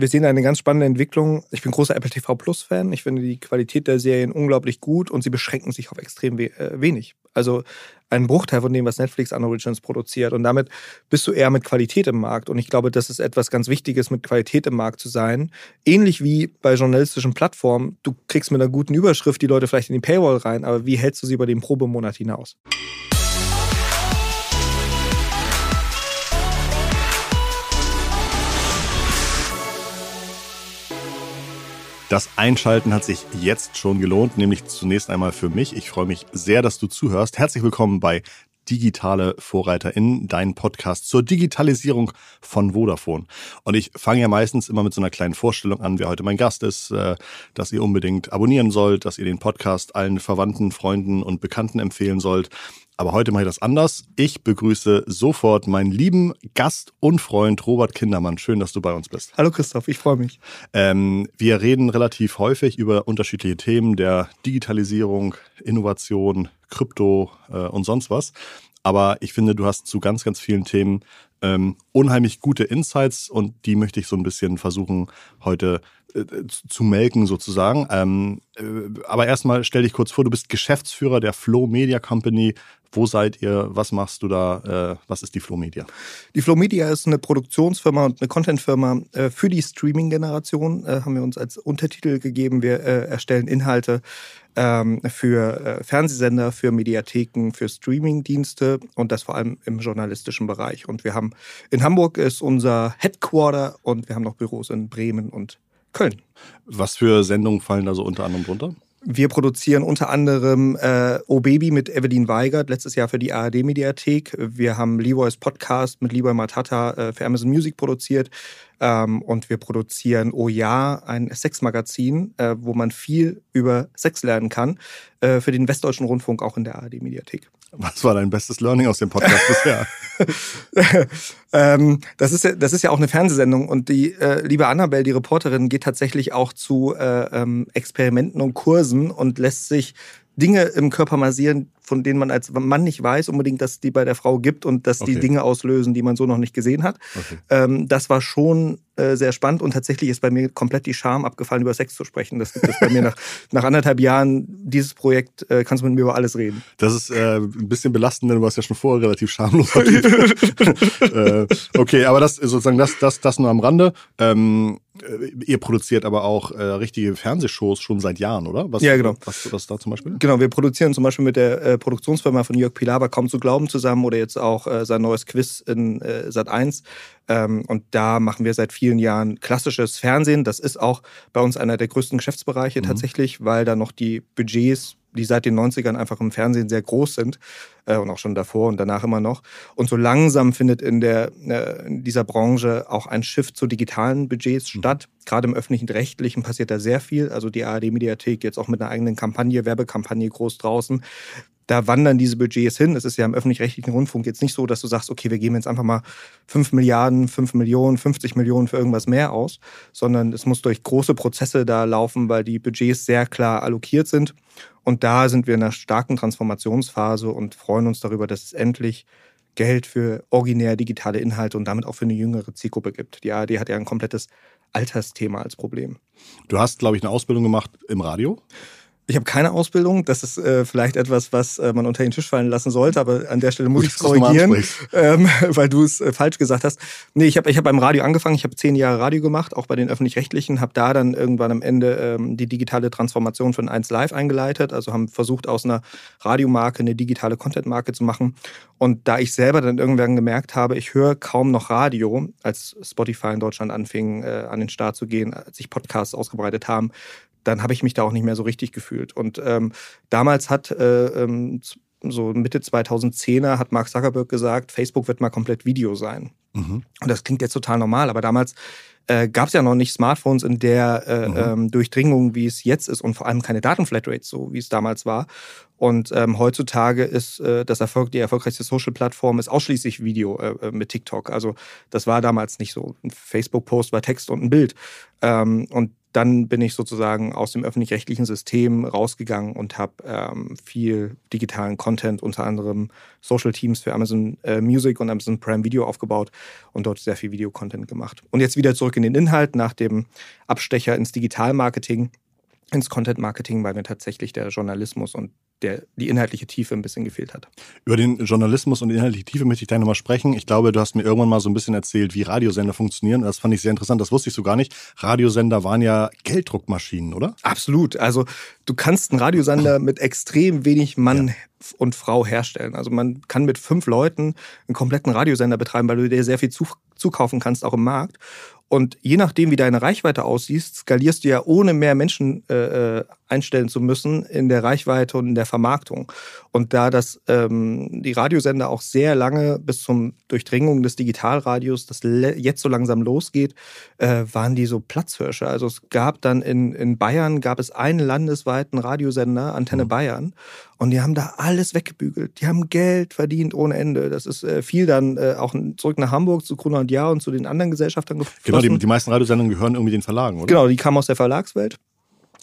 wir sehen eine ganz spannende Entwicklung. Ich bin großer Apple TV Plus Fan. Ich finde die Qualität der Serien unglaublich gut und sie beschränken sich auf extrem we äh, wenig. Also ein Bruchteil von dem, was Netflix an Originals produziert. Und damit bist du eher mit Qualität im Markt. Und ich glaube, das ist etwas ganz Wichtiges, mit Qualität im Markt zu sein. Ähnlich wie bei journalistischen Plattformen. Du kriegst mit einer guten Überschrift die Leute vielleicht in die Paywall rein, aber wie hältst du sie über den Probemonat hinaus? Das Einschalten hat sich jetzt schon gelohnt, nämlich zunächst einmal für mich. Ich freue mich sehr, dass du zuhörst. Herzlich willkommen bei digitale VorreiterInnen, dein Podcast zur Digitalisierung von Vodafone. Und ich fange ja meistens immer mit so einer kleinen Vorstellung an, wer heute mein Gast ist, äh, dass ihr unbedingt abonnieren sollt, dass ihr den Podcast allen Verwandten, Freunden und Bekannten empfehlen sollt. Aber heute mache ich das anders. Ich begrüße sofort meinen lieben Gast und Freund Robert Kindermann. Schön, dass du bei uns bist. Hallo Christoph, ich freue mich. Ähm, wir reden relativ häufig über unterschiedliche Themen der Digitalisierung, Innovation, Krypto äh, und sonst was. Aber ich finde, du hast zu ganz, ganz vielen Themen ähm, unheimlich gute Insights und die möchte ich so ein bisschen versuchen heute zu melken sozusagen. Ähm, äh, aber erstmal stell dich kurz vor, du bist Geschäftsführer der Flow Media Company. Wo seid ihr? Was machst du da? Äh, was ist die Flow Media? Die Flow Media ist eine Produktionsfirma und eine Contentfirma äh, für die Streaming-Generation. Äh, haben wir uns als Untertitel gegeben. Wir äh, erstellen Inhalte ähm, für äh, Fernsehsender, für Mediatheken, für Streaming-Dienste und das vor allem im journalistischen Bereich. Und wir haben in Hamburg ist unser Headquarter und wir haben noch Büros in Bremen und Köln. Was für Sendungen fallen da so unter anderem drunter? Wir produzieren unter anderem äh, O Baby mit Evelyn Weigert, letztes Jahr für die ARD-Mediathek. Wir haben Leroy's Podcast mit Leroy Matata äh, für Amazon Music produziert. Ähm, und wir produzieren Oh Ja, ein Sexmagazin, äh, wo man viel über Sex lernen kann, äh, für den Westdeutschen Rundfunk auch in der ARD-Mediathek. Was war dein bestes Learning aus dem Podcast bisher? ähm, das, ist ja, das ist ja auch eine Fernsehsendung und die äh, liebe Annabelle, die Reporterin, geht tatsächlich auch zu äh, ähm, Experimenten und Kursen und lässt sich Dinge im Körper massieren, von denen man als Mann nicht weiß unbedingt, dass die bei der Frau gibt und dass okay. die Dinge auslösen, die man so noch nicht gesehen hat. Okay. Ähm, das war schon äh, sehr spannend und tatsächlich ist bei mir komplett die Scham abgefallen, über Sex zu sprechen. Das gibt es bei mir nach, nach anderthalb Jahren dieses Projekt, äh, kannst du mit mir über alles reden. Das ist äh, ein bisschen belastend, denn du warst ja schon vorher relativ schamlos. äh, okay, aber das sozusagen das, das, das nur am Rande. Ähm, äh, ihr produziert aber auch äh, richtige Fernsehshows schon seit Jahren, oder? Was, ja, genau. Was, was da zum Beispiel? Genau, wir produzieren zum Beispiel mit der äh, Produktionsfirma von Jörg Pilawa kaum zu glauben zusammen oder jetzt auch äh, sein neues Quiz in Sat 1. Ähm, und da machen wir seit vielen Jahren klassisches Fernsehen. Das ist auch bei uns einer der größten Geschäftsbereiche mhm. tatsächlich, weil da noch die Budgets die seit den 90ern einfach im Fernsehen sehr groß sind äh, und auch schon davor und danach immer noch. Und so langsam findet in, der, äh, in dieser Branche auch ein Shift zu digitalen Budgets mhm. statt. Gerade im öffentlichen Rechtlichen passiert da sehr viel. Also die ARD-Mediathek jetzt auch mit einer eigenen Kampagne, Werbekampagne groß draußen da wandern diese Budgets hin. Es ist ja im öffentlich-rechtlichen Rundfunk jetzt nicht so, dass du sagst, okay, wir geben jetzt einfach mal 5 Milliarden, 5 Millionen, 50 Millionen für irgendwas mehr aus, sondern es muss durch große Prozesse da laufen, weil die Budgets sehr klar allokiert sind. Und da sind wir in einer starken Transformationsphase und freuen uns darüber, dass es endlich Geld für originär digitale Inhalte und damit auch für eine jüngere Zielgruppe gibt. Die ARD hat ja ein komplettes Altersthema als Problem. Du hast, glaube ich, eine Ausbildung gemacht im Radio. Ich habe keine Ausbildung. Das ist äh, vielleicht etwas, was äh, man unter den Tisch fallen lassen sollte, aber an der Stelle muss ich es korrigieren, ähm, weil du es äh, falsch gesagt hast. Nee, ich habe ich hab beim Radio angefangen. Ich habe zehn Jahre Radio gemacht, auch bei den Öffentlich-Rechtlichen, habe da dann irgendwann am Ende ähm, die digitale Transformation von 1 Live eingeleitet. Also haben versucht, aus einer Radiomarke eine digitale Content-Marke zu machen. Und da ich selber dann irgendwann gemerkt habe, ich höre kaum noch Radio, als Spotify in Deutschland anfing, äh, an den Start zu gehen, als sich Podcasts ausgebreitet haben, dann habe ich mich da auch nicht mehr so richtig gefühlt. Und ähm, damals hat äh, ähm, so Mitte 2010er hat Mark Zuckerberg gesagt, Facebook wird mal komplett Video sein. Mhm. Und das klingt jetzt total normal, aber damals äh, gab es ja noch nicht Smartphones in der äh, mhm. ähm, Durchdringung, wie es jetzt ist und vor allem keine Datenflatrates, so wie es damals war. Und ähm, heutzutage ist äh, das Erfolg, die erfolgreichste Social-Plattform ist ausschließlich Video äh, äh, mit TikTok. Also das war damals nicht so. Ein Facebook-Post war Text und ein Bild. Ähm, und dann bin ich sozusagen aus dem öffentlich-rechtlichen System rausgegangen und habe ähm, viel digitalen Content, unter anderem Social Teams für Amazon äh, Music und Amazon Prime Video aufgebaut und dort sehr viel Videocontent gemacht. Und jetzt wieder zurück in den Inhalt nach dem Abstecher ins Digitalmarketing ins Content Marketing, weil mir tatsächlich der Journalismus und der, die inhaltliche Tiefe ein bisschen gefehlt hat. Über den Journalismus und die inhaltliche Tiefe möchte ich gleich nochmal sprechen. Ich glaube, du hast mir irgendwann mal so ein bisschen erzählt, wie Radiosender funktionieren. Das fand ich sehr interessant. Das wusste ich so gar nicht. Radiosender waren ja Gelddruckmaschinen, oder? Absolut. Also du kannst einen Radiosender mit extrem wenig Mann ja. und Frau herstellen. Also man kann mit fünf Leuten einen kompletten Radiosender betreiben, weil du dir sehr viel zukaufen kannst, auch im Markt. Und je nachdem, wie deine Reichweite aussieht, skalierst du ja ohne mehr Menschen äh, äh, einstellen zu müssen in der Reichweite und in der Vermarktung. Und da das ähm, die Radiosender auch sehr lange bis zum Durchdringung des Digitalradios, das jetzt so langsam losgeht, äh, waren die so Platzhirsche. Also es gab dann in, in Bayern gab es einen landesweiten Radiosender, Antenne mhm. Bayern. Und die haben da alles weggebügelt. Die haben Geld verdient ohne Ende. Das ist äh, viel dann äh, auch zurück nach Hamburg zu Gruner und Jahr und zu den anderen Gesellschaftern geflossen. Genau, die, die meisten Radiosendungen gehören irgendwie den Verlagen, oder? Genau, die kamen aus der Verlagswelt.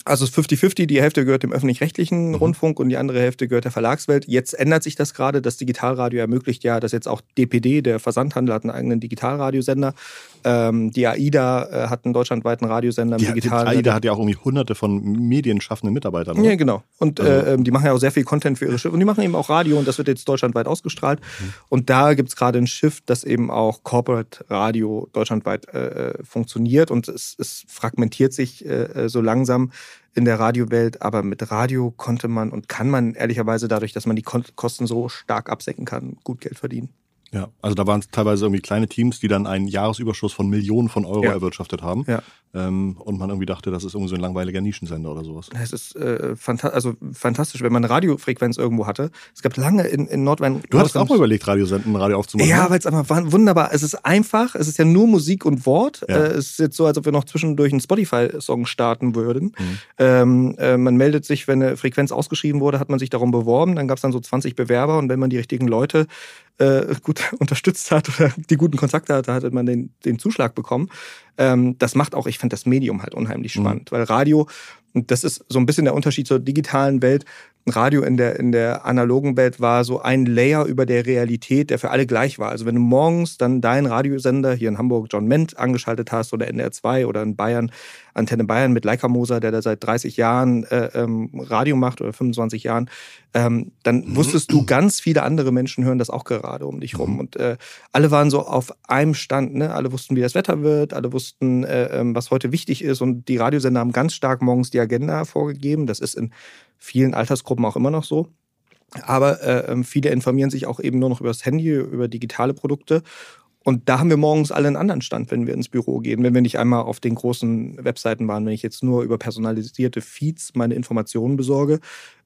Also es ist 50-50, die Hälfte gehört dem öffentlich-rechtlichen mhm. Rundfunk und die andere Hälfte gehört der Verlagswelt. Jetzt ändert sich das gerade. Das Digitalradio ermöglicht ja, dass jetzt auch DPD, der Versandhandel, hat einen eigenen Digitalradiosender. Ähm, die AIDA äh, hat einen deutschlandweiten Radiosender. Die, Digital die AIDA hat ja auch irgendwie hunderte von medienschaffenden Mitarbeitern. Oder? Ja, genau. Und also. äh, ähm, die machen ja auch sehr viel Content für ihre Schiffe. Und die machen eben auch Radio und das wird jetzt deutschlandweit ausgestrahlt. Mhm. Und da gibt es gerade ein Shift, dass eben auch Corporate Radio deutschlandweit äh, äh funktioniert und es, es fragmentiert sich äh, äh so langsam in der Radiowelt, aber mit Radio konnte man und kann man ehrlicherweise dadurch, dass man die Kosten so stark absenken kann, gut Geld verdienen. Ja, also da waren es teilweise irgendwie kleine Teams, die dann einen Jahresüberschuss von Millionen von Euro ja. erwirtschaftet haben. Ja. Ähm, und man irgendwie dachte, das ist irgendwie so ein langweiliger Nischensender oder sowas. Es ist äh, fanta also fantastisch, wenn man eine Radiofrequenz irgendwo hatte. Es gab lange in, in Nordrhein. Du hast auch mal überlegt, Radiosenden, Radio aufzumachen. Ja, ne? weil es einfach wunderbar. Es ist einfach. Es ist ja nur Musik und Wort. Ja. Äh, es ist jetzt so, als ob wir noch zwischendurch einen Spotify-Song starten würden. Mhm. Ähm, äh, man meldet sich, wenn eine Frequenz ausgeschrieben wurde, hat man sich darum beworben. Dann gab es dann so 20 Bewerber und wenn man die richtigen Leute äh, gut unterstützt hat oder die guten Kontakte hatte, hat man den, den Zuschlag bekommen. Ähm, das macht auch, ich finde das Medium halt unheimlich mhm. spannend, mhm. weil Radio, und das ist so ein bisschen der Unterschied zur digitalen Welt, Radio in der, in der analogen Welt war so ein Layer über der Realität, der für alle gleich war. Also wenn du morgens dann deinen Radiosender hier in Hamburg John Ment angeschaltet hast oder NDR 2 oder in Bayern Antenne Bayern mit Leica Moser, der da seit 30 Jahren äh, ähm, Radio macht oder 25 Jahren, ähm, dann mhm. wusstest du, ganz viele andere Menschen hören das auch gerade um dich rum. Mhm. Und äh, alle waren so auf einem Stand. Ne? Alle wussten, wie das Wetter wird, alle wussten, äh, ähm, was heute wichtig ist. Und die Radiosender haben ganz stark morgens die Agenda vorgegeben. Das ist in vielen Altersgruppen auch immer noch so. Aber äh, ähm, viele informieren sich auch eben nur noch über das Handy, über digitale Produkte. Und da haben wir morgens alle einen anderen Stand, wenn wir ins Büro gehen. Wenn wir nicht einmal auf den großen Webseiten waren, wenn ich jetzt nur über personalisierte Feeds meine Informationen besorge,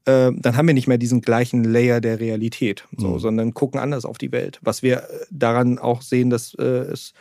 äh, dann haben wir nicht mehr diesen gleichen Layer der Realität, so, mhm. sondern gucken anders auf die Welt. Was wir daran auch sehen, dass äh, es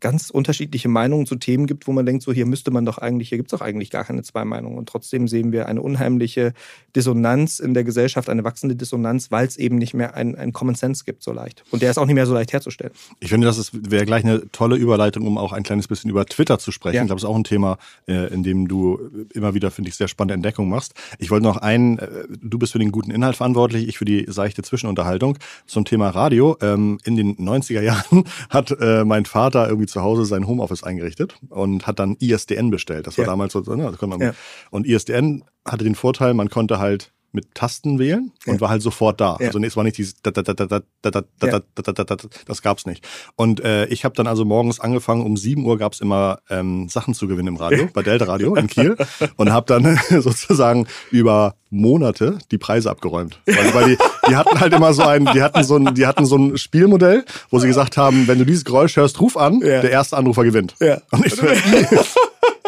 ganz unterschiedliche Meinungen zu Themen gibt, wo man denkt, so hier müsste man doch eigentlich, hier gibt es doch eigentlich gar keine zwei Meinungen. Und trotzdem sehen wir eine unheimliche Dissonanz in der Gesellschaft, eine wachsende Dissonanz, weil es eben nicht mehr einen Common Sense gibt so leicht. Und der ist auch nicht mehr so leicht herzustellen. Ich finde, das wäre gleich eine tolle Überleitung, um auch ein kleines bisschen über Twitter zu sprechen. Ja. Ich glaube, das ist auch ein Thema, äh, in dem du immer wieder, finde ich, sehr spannende Entdeckungen machst. Ich wollte noch einen, äh, du bist für den guten Inhalt verantwortlich, ich für die seichte Zwischenunterhaltung zum Thema Radio. Ähm, in den 90er Jahren hat äh, mein Vater irgendwie zu Hause sein Homeoffice eingerichtet und hat dann ISDN bestellt. Das war ja. damals so, ne, man, ja. und ISDN hatte den Vorteil, man konnte halt mit Tasten wählen und ja. war halt sofort da. Ja. Also es war nicht dieses das gab's nicht. Und äh, ich habe dann also morgens angefangen, um 7 Uhr gab's immer ähm, Sachen zu gewinnen im Radio, bei Delta Radio in Kiel und habe dann sozusagen über Monate die Preise abgeräumt. Weil, weil die, die hatten halt immer so ein, die hatten so ein, die hatten so ein Spielmodell, wo sie gesagt haben, wenn du dieses Geräusch hörst, ruf an, ja. der erste Anrufer gewinnt. Ja. Und ich so,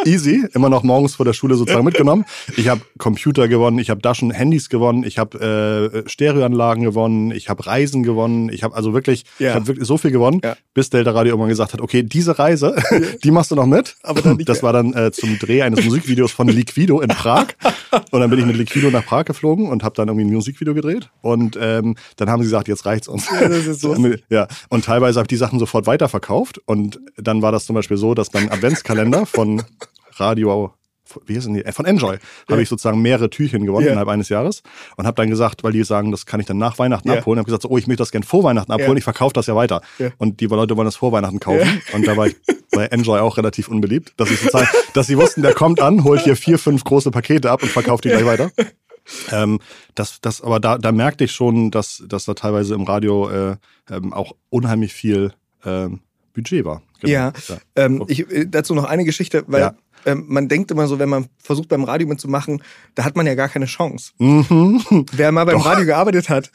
easy, immer noch morgens vor der Schule sozusagen mitgenommen. Ich habe Computer gewonnen, ich habe da schon Handys gewonnen, ich habe äh, Stereoanlagen gewonnen, ich habe Reisen gewonnen, ich habe also wirklich, Ja. ich habe wirklich so viel gewonnen, Ja. bis Delta Radio irgendwann gesagt hat, okay, diese Reise, die machst du noch mit. Aber dann nicht das war dann äh, zum Dreh eines Musikvideos von Liquido in Prag. Und dann bin ich mit Liquido nach Prag geflogen und habe dann irgendwie ein Musikvideo gedreht. Und ähm, dann haben sie gesagt, jetzt reicht's uns. Ja, das ist so. Ja, und teilweise habe ich die Sachen sofort weiterverkauft. Und dann war das zum Beispiel so, dass beim Adventskalender von Radio, wie heißen die? Äh, Von Enjoy habe ich sozusagen mehrere Türchen gewonnen Ja. innerhalb eines Jahres und habe dann gesagt, weil die sagen, das kann ich dann nach Weihnachten Ja. abholen, habe gesagt, so, oh, ich möchte das gerne vor Weihnachten abholen, Ja. ich verkaufe das ja weiter. Ja. Und die Leute wollen das vor Weihnachten kaufen. Und da war ich bei Enjoy auch relativ unbeliebt, dass ich sozusagen, dass sie wussten, der kommt an, holt hier vier, fünf große Pakete ab und verkauft die gleich weiter. Ähm, das, das, aber da, da merkte ich schon, dass, dass da teilweise im Radio äh, ähm, auch unheimlich viel ähm, Budget war. Genau. Ja, ähm, ich, äh, dazu noch eine Geschichte, weil Ja. ähm, man denkt immer so, wenn man versucht beim Radio mitzumachen, da hat man ja gar keine Chance. Mhm. Wer mal beim Doch. Radio gearbeitet hat,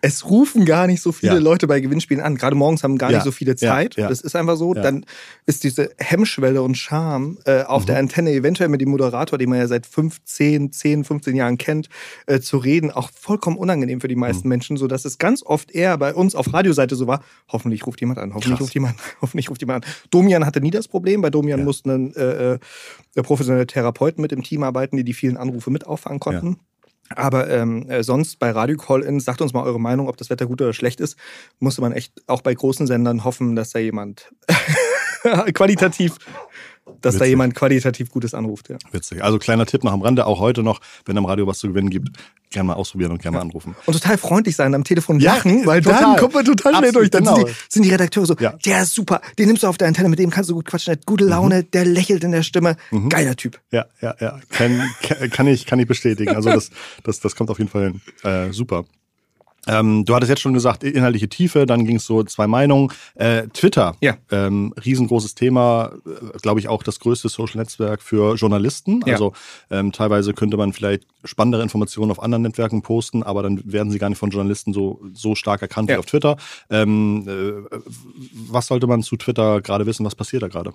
es rufen gar nicht so viele Ja. Leute bei Gewinnspielen an. Gerade morgens haben gar Ja. nicht so viele. Zeit. Ja. Das ist einfach so. Dann ist diese Hemmschwelle und Charme äh, auf Mhm. der Antenne, eventuell mit dem Moderator, den man ja seit 15, 10, 15 Jahren kennt, äh, zu reden, auch vollkommen unangenehm für die meisten Mhm. Menschen, sodass es ganz oft eher bei uns auf Radioseite so war, hoffentlich ruft jemand an, hoffentlich Krass. ruft jemand, hoffentlich ruft jemand an. Domian hatte nie das Problem. Bei Domian mussten äh, äh, professionelle Therapeuten mit im Team arbeiten, die die vielen Anrufe mit auffangen konnten. Aber ähm, äh, sonst bei Radio Call-In, sagt uns mal eure Meinung, ob das Wetter gut oder schlecht ist, musste man echt auch bei großen Sendern hoffen, dass da jemand qualitativ, dass da Witzig. jemand qualitativ Gutes anruft. Ja. Witzig. Also kleiner Tipp noch am Rande, auch heute noch, wenn am Radio was zu gewinnen gibt, gerne mal ausprobieren und gerne mal anrufen. Und total freundlich sein, am Telefon Ja, lachen, weil total. dann kommt man total schnell Absolut, durch. Dann sind, genau. die, sind die Redakteure so, Ja. der ist super, den nimmst du auf der Antenne, mit dem kannst du gut quatschen, der hat gute Laune, der lächelt in der Stimme. Geiler Typ. Ja, ja, ja. Kann, kann, kann, ich, kann ich bestätigen. Also das, das, das kommt auf jeden Fall hin. Äh, super. Ähm, du hattest jetzt schon gesagt, inhaltliche Tiefe, dann ging es so zwei Meinungen. Äh, Twitter, Ja. ähm, riesengroßes Thema, äh, glaube ich auch das größte Social-Netzwerk für Journalisten. Ja. Also ähm, teilweise könnte man vielleicht spannendere Informationen auf anderen Netzwerken posten, aber dann werden sie gar nicht von Journalisten so, so stark erkannt Ja. wie auf Twitter. Ähm, äh, was sollte man zu Twitter gerade wissen? Was passiert da gerade?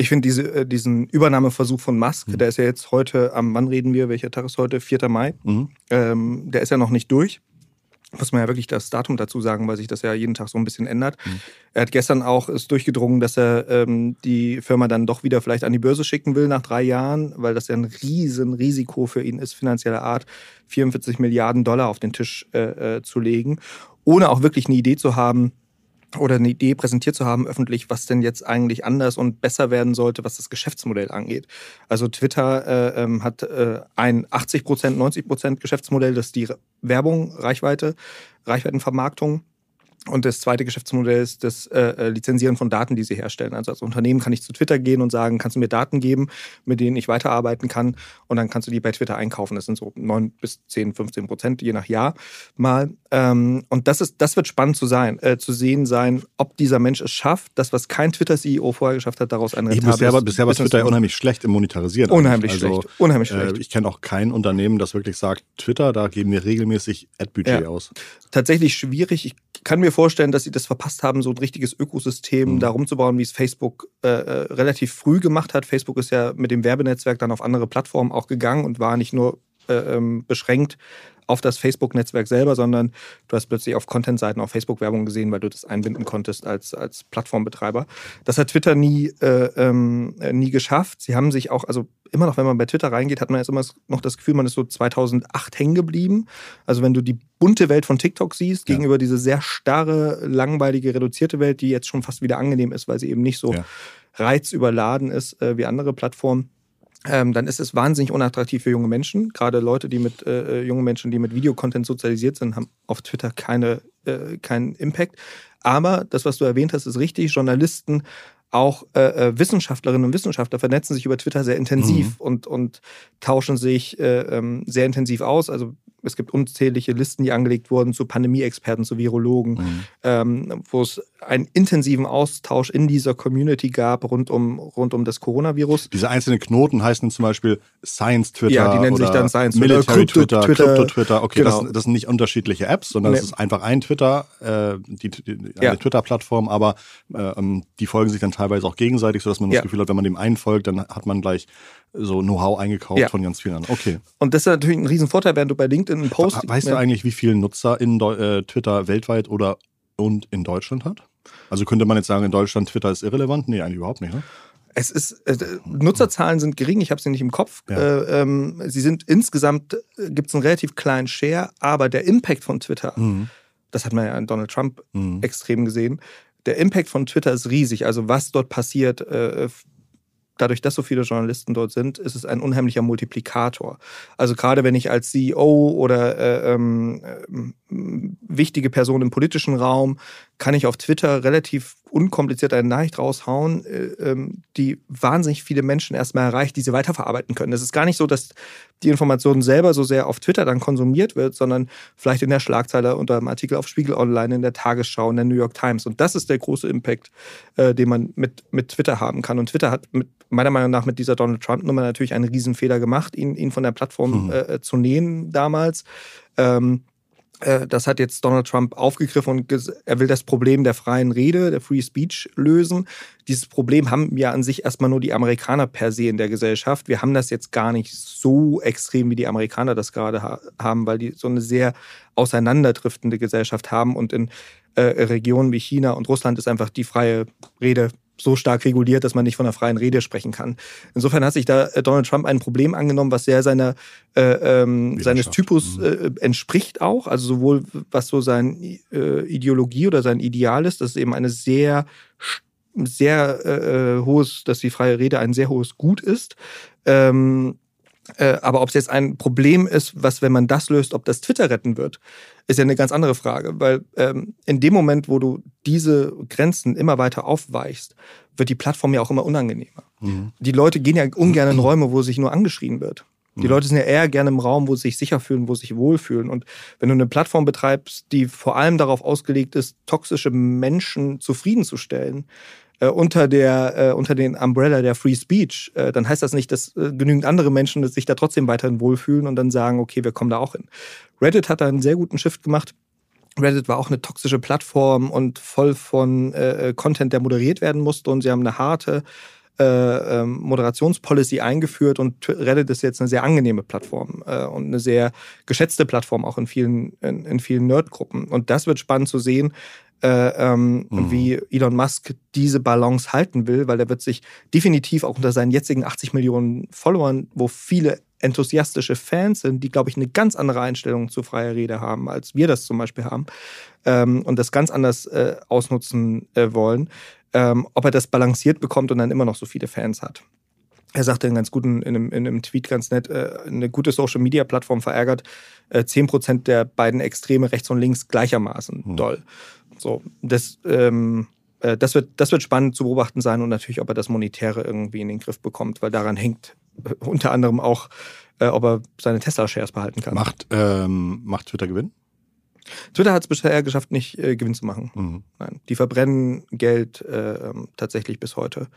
Ich finde diese, äh, diesen Übernahmeversuch von Musk, Mhm. der ist ja jetzt heute, am wann reden wir, welcher Tag ist heute? 4. Mai. Mhm. Ähm, der ist ja noch nicht durch. Muss man ja wirklich das Datum dazu sagen, weil sich das ja jeden Tag so ein bisschen ändert. Mhm. Er hat gestern auch ist durchgedrungen, dass er ähm, die Firma dann doch wieder vielleicht an die Börse schicken will nach drei Jahren, weil das ja ein riesen Risiko für ihn ist, finanzieller Art, 44 Milliarden Dollar auf den Tisch äh, äh, zu legen, ohne auch wirklich eine Idee zu haben, oder eine Idee präsentiert zu haben öffentlich, was denn jetzt eigentlich anders und besser werden sollte, was das Geschäftsmodell angeht. Also Twitter äh, ähm, hat äh, ein 80 Prozent, 90 Prozent Geschäftsmodell, das ist die Werbung, Reichweite, Reichweitenvermarktung. Und das zweite Geschäftsmodell ist das äh, äh, Lizenzieren von Daten, die sie herstellen. Also als Unternehmen kann ich zu Twitter gehen und sagen, kannst du mir Daten geben, mit denen ich weiterarbeiten kann. Und dann kannst du die bei Twitter einkaufen. Das sind so 9 bis 10, 15 Prozent, je nach Jahr mal. Ähm, und das, ist, das wird spannend zu sein, äh, zu sehen sein, ob dieser Mensch es schafft, das, was kein Twitter-CEO vorher geschafft hat, daraus ein rentables bisher, war- bisher war Twitter zu machen. unheimlich schlecht im Monetarisieren. Unheimlich. Also, schlecht. Unheimlich Äh, schlecht. ich kenne auch kein Unternehmen, das wirklich sagt, Twitter, da geben wir regelmäßig Ad-Budget Ja. aus. tatsächlich schwierig. Ich kann mir vorstellen, dass sie das verpasst haben, so ein richtiges Ökosystem Mhm. da rumzubauen, wie es Facebook äh, äh, relativ früh gemacht hat. Facebook ist ja mit dem Werbenetzwerk dann auf andere Plattformen auch gegangen und war nicht nur äh, ähm, beschränkt auf das Facebook-Netzwerk selber, sondern du hast plötzlich auf Content-Seiten auf Facebook Werbung gesehen, weil du das einbinden konntest als, als Plattformbetreiber. Das hat Twitter nie, äh, ähm, äh, nie geschafft. Sie haben sich auch, also immer noch, wenn man bei Twitter reingeht, hat man jetzt immer noch das Gefühl, man ist so 2008 hängen geblieben. Also wenn du die bunte Welt von TikTok siehst, Ja. gegenüber diese sehr starre, langweilige, reduzierte Welt, die jetzt schon fast wieder angenehm ist, weil sie eben nicht so Ja. reizüberladen ist äh, wie andere Plattformen. Ähm, dann ist es wahnsinnig unattraktiv für junge Menschen. Gerade Leute, die mit äh, junge Menschen, die mit Videocontent sozialisiert sind, haben auf Twitter keine, äh, keinen Impact. Aber das, was du erwähnt hast, ist richtig. Journalisten, auch äh, äh, Wissenschaftlerinnen und Wissenschaftler vernetzen sich über Twitter sehr intensiv Mhm. und, und tauschen sich äh, ähm, sehr intensiv aus. Also es gibt unzählige Listen, die angelegt wurden zu Pandemie-Experten, zu Virologen, Mhm. ähm, wo es einen intensiven Austausch in dieser Community gab rund um, rund um das Coronavirus. Diese einzelnen Knoten heißen zum Beispiel Science Twitter. Ja, die nennen sich dann Science Military Twitter, Twitter, Crypto Twitter. Okay, genau. das, das, sind nicht unterschiedliche Apps, sondern es nee. ist einfach ein Twitter, äh, die, die, eine ja. Twitter-Plattform, aber äh, ähm, die folgen sich dann teilweise auch gegenseitig, sodass man ja. das Gefühl hat, wenn man dem einen folgt, dann hat man gleich so Know-how eingekauft ja. von ganz vielen anderen. Okay. Und das ist natürlich ein Riesenvorteil, während du bei LinkedIn einen Post. Weißt du eigentlich, wie viele Nutzer in äh, Twitter weltweit oder und in Deutschland hat? Also könnte man jetzt sagen, in Deutschland Twitter ist irrelevant? Nee, eigentlich überhaupt nicht. Ne? Es ist, äh, Nutzerzahlen sind gering, ich habe sie nicht im Kopf. Ja. Äh, ähm, sie sind insgesamt, äh, gibt es einen relativ kleinen Share, aber der Impact von Twitter, mhm. das hat man ja an Donald Trump mhm. extrem gesehen, der Impact von Twitter ist riesig. Also was dort passiert, äh, dadurch, dass so viele Journalisten dort sind, ist es ein unheimlicher Multiplikator. Also gerade wenn ich als CEO oder äh, ähm, äh, wichtige Person im politischen Raum kann ich auf Twitter relativ unkompliziert eine Nachricht raushauen, äh, ähm, die wahnsinnig viele Menschen erstmal erreicht, die sie weiterverarbeiten können. Es ist gar nicht so, dass die Information selber so sehr auf Twitter dann konsumiert wird, sondern vielleicht in der Schlagzeile unter einem Artikel auf Spiegel Online, in der Tagesschau, in der New York Times. Und das ist der große Impact, äh, den man mit, mit Twitter haben kann. Und Twitter hat mit, meiner Meinung nach mit dieser Donald Trump-Nummer natürlich einen Riesenfehler gemacht, ihn, ihn von der Plattform mhm. äh, zu nähen damals. Ähm, äh, das hat jetzt Donald Trump aufgegriffen und er will das Problem der freien Rede, der Free Speech lösen. Dieses Problem haben ja an sich erstmal nur die Amerikaner per se in der Gesellschaft. Wir haben das jetzt gar nicht so extrem, wie die Amerikaner das gerade haben, weil die so eine sehr auseinanderdriftende Gesellschaft haben und in äh, Regionen wie China und Russland ist einfach die freie Rede so stark reguliert, dass man nicht von einer freien Rede sprechen kann. Insofern hat sich da äh, Donald Trump ein Problem angenommen, was sehr seiner, äh, ähm, seines Typus mhm. äh, entspricht auch. Also sowohl was so sein äh, Ideologie oder sein Ideal ist, das ist eben eine sehr sehr äh, äh, hohes, dass die freie Rede ein sehr hohes Gut ist. Ähm, äh, aber ob es jetzt ein Problem ist, was, wenn man das löst, ob das Twitter retten wird, ist ja eine ganz andere Frage. Weil ähm, in dem Moment, wo du diese Grenzen immer weiter aufweichst, wird die Plattform ja auch immer unangenehmer. Mhm. Die Leute gehen ja ungern in Räume, wo sich nur angeschrien wird. Die. Leute sind ja eher gerne im Raum, wo sie sich sicher fühlen, wo sie sich wohlfühlen. Und wenn du eine Plattform betreibst, die vor allem darauf ausgelegt ist, toxische Menschen zufriedenzustellen, äh, unter, der, äh, unter den Umbrella der Free Speech, äh, dann heißt das nicht, dass äh, genügend andere Menschen sich da trotzdem weiterhin wohlfühlen und dann sagen, okay, wir kommen da auch hin. Reddit hat da einen sehr guten Shift gemacht. Reddit war auch eine toxische Plattform und voll von äh, äh Content, der moderiert werden musste. Und sie haben eine harte äh, ähm, Moderationspolicy eingeführt und Reddit ist jetzt eine sehr angenehme Plattform äh, und eine sehr geschätzte Plattform auch in vielen, in, in vielen Nerdgruppen. Und das wird spannend zu sehen, äh, ähm, mhm. wie Elon Musk diese Balance halten will, weil er wird sich definitiv auch unter seinen jetzigen 80 Millionen Followern, wo viele enthusiastische Fans sind, die, glaube ich, eine ganz andere Einstellung zu freier Rede haben, als wir das zum Beispiel haben ähm, und das ganz anders äh, ausnutzen äh, wollen, ähm, ob er das balanciert bekommt und dann immer noch so viele Fans hat. Er sagte in ganz guten, in einem, in einem Tweet ganz nett, äh, eine gute Social Media Plattform verärgert äh, 10% der beiden Extreme rechts und links gleichermaßen mhm. doll. So, das, ähm, äh, das, wird, das wird spannend zu beobachten sein und natürlich, ob er das Monetäre irgendwie in den Griff bekommt, weil daran hängt äh, unter anderem auch, äh, ob er seine Tesla-Shares behalten kann. Macht, ähm, macht Twitter Gewinn? Twitter hat es bisher geschafft, nicht äh, Gewinn zu machen. Mhm. Nein, die verbrennen Geld äh, tatsächlich bis heute.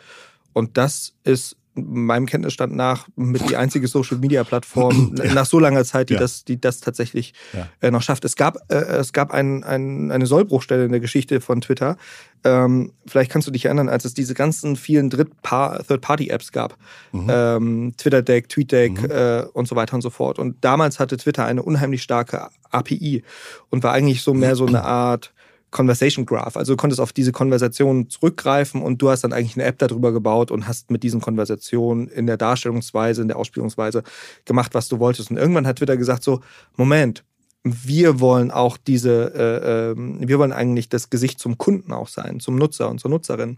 Und das ist meinem Kenntnisstand nach mit die einzige Social Media Plattform ja. nach so langer Zeit, die ja. das, die das tatsächlich ja. äh, noch schafft. Es gab, äh, es gab ein, ein, eine Sollbruchstelle in der Geschichte von Twitter. Ähm, vielleicht kannst du dich erinnern, als es diese ganzen vielen Third-Party-Apps gab. Mhm. Ähm, TwitterDeck, TweetDeck mhm. äh, und so weiter und so fort. Und damals hatte Twitter eine unheimlich starke API und war eigentlich so mehr so eine Art Conversation Graph. Also du konntest auf diese Konversation zurückgreifen und du hast dann eigentlich eine App darüber gebaut und hast mit diesen Konversationen in der Darstellungsweise, in der Ausspielungsweise gemacht, was du wolltest. Und irgendwann hat Twitter gesagt so, Moment, wir wollen auch diese, äh, äh, wir wollen eigentlich das Gesicht zum Kunden auch sein, zum Nutzer und zur Nutzerin.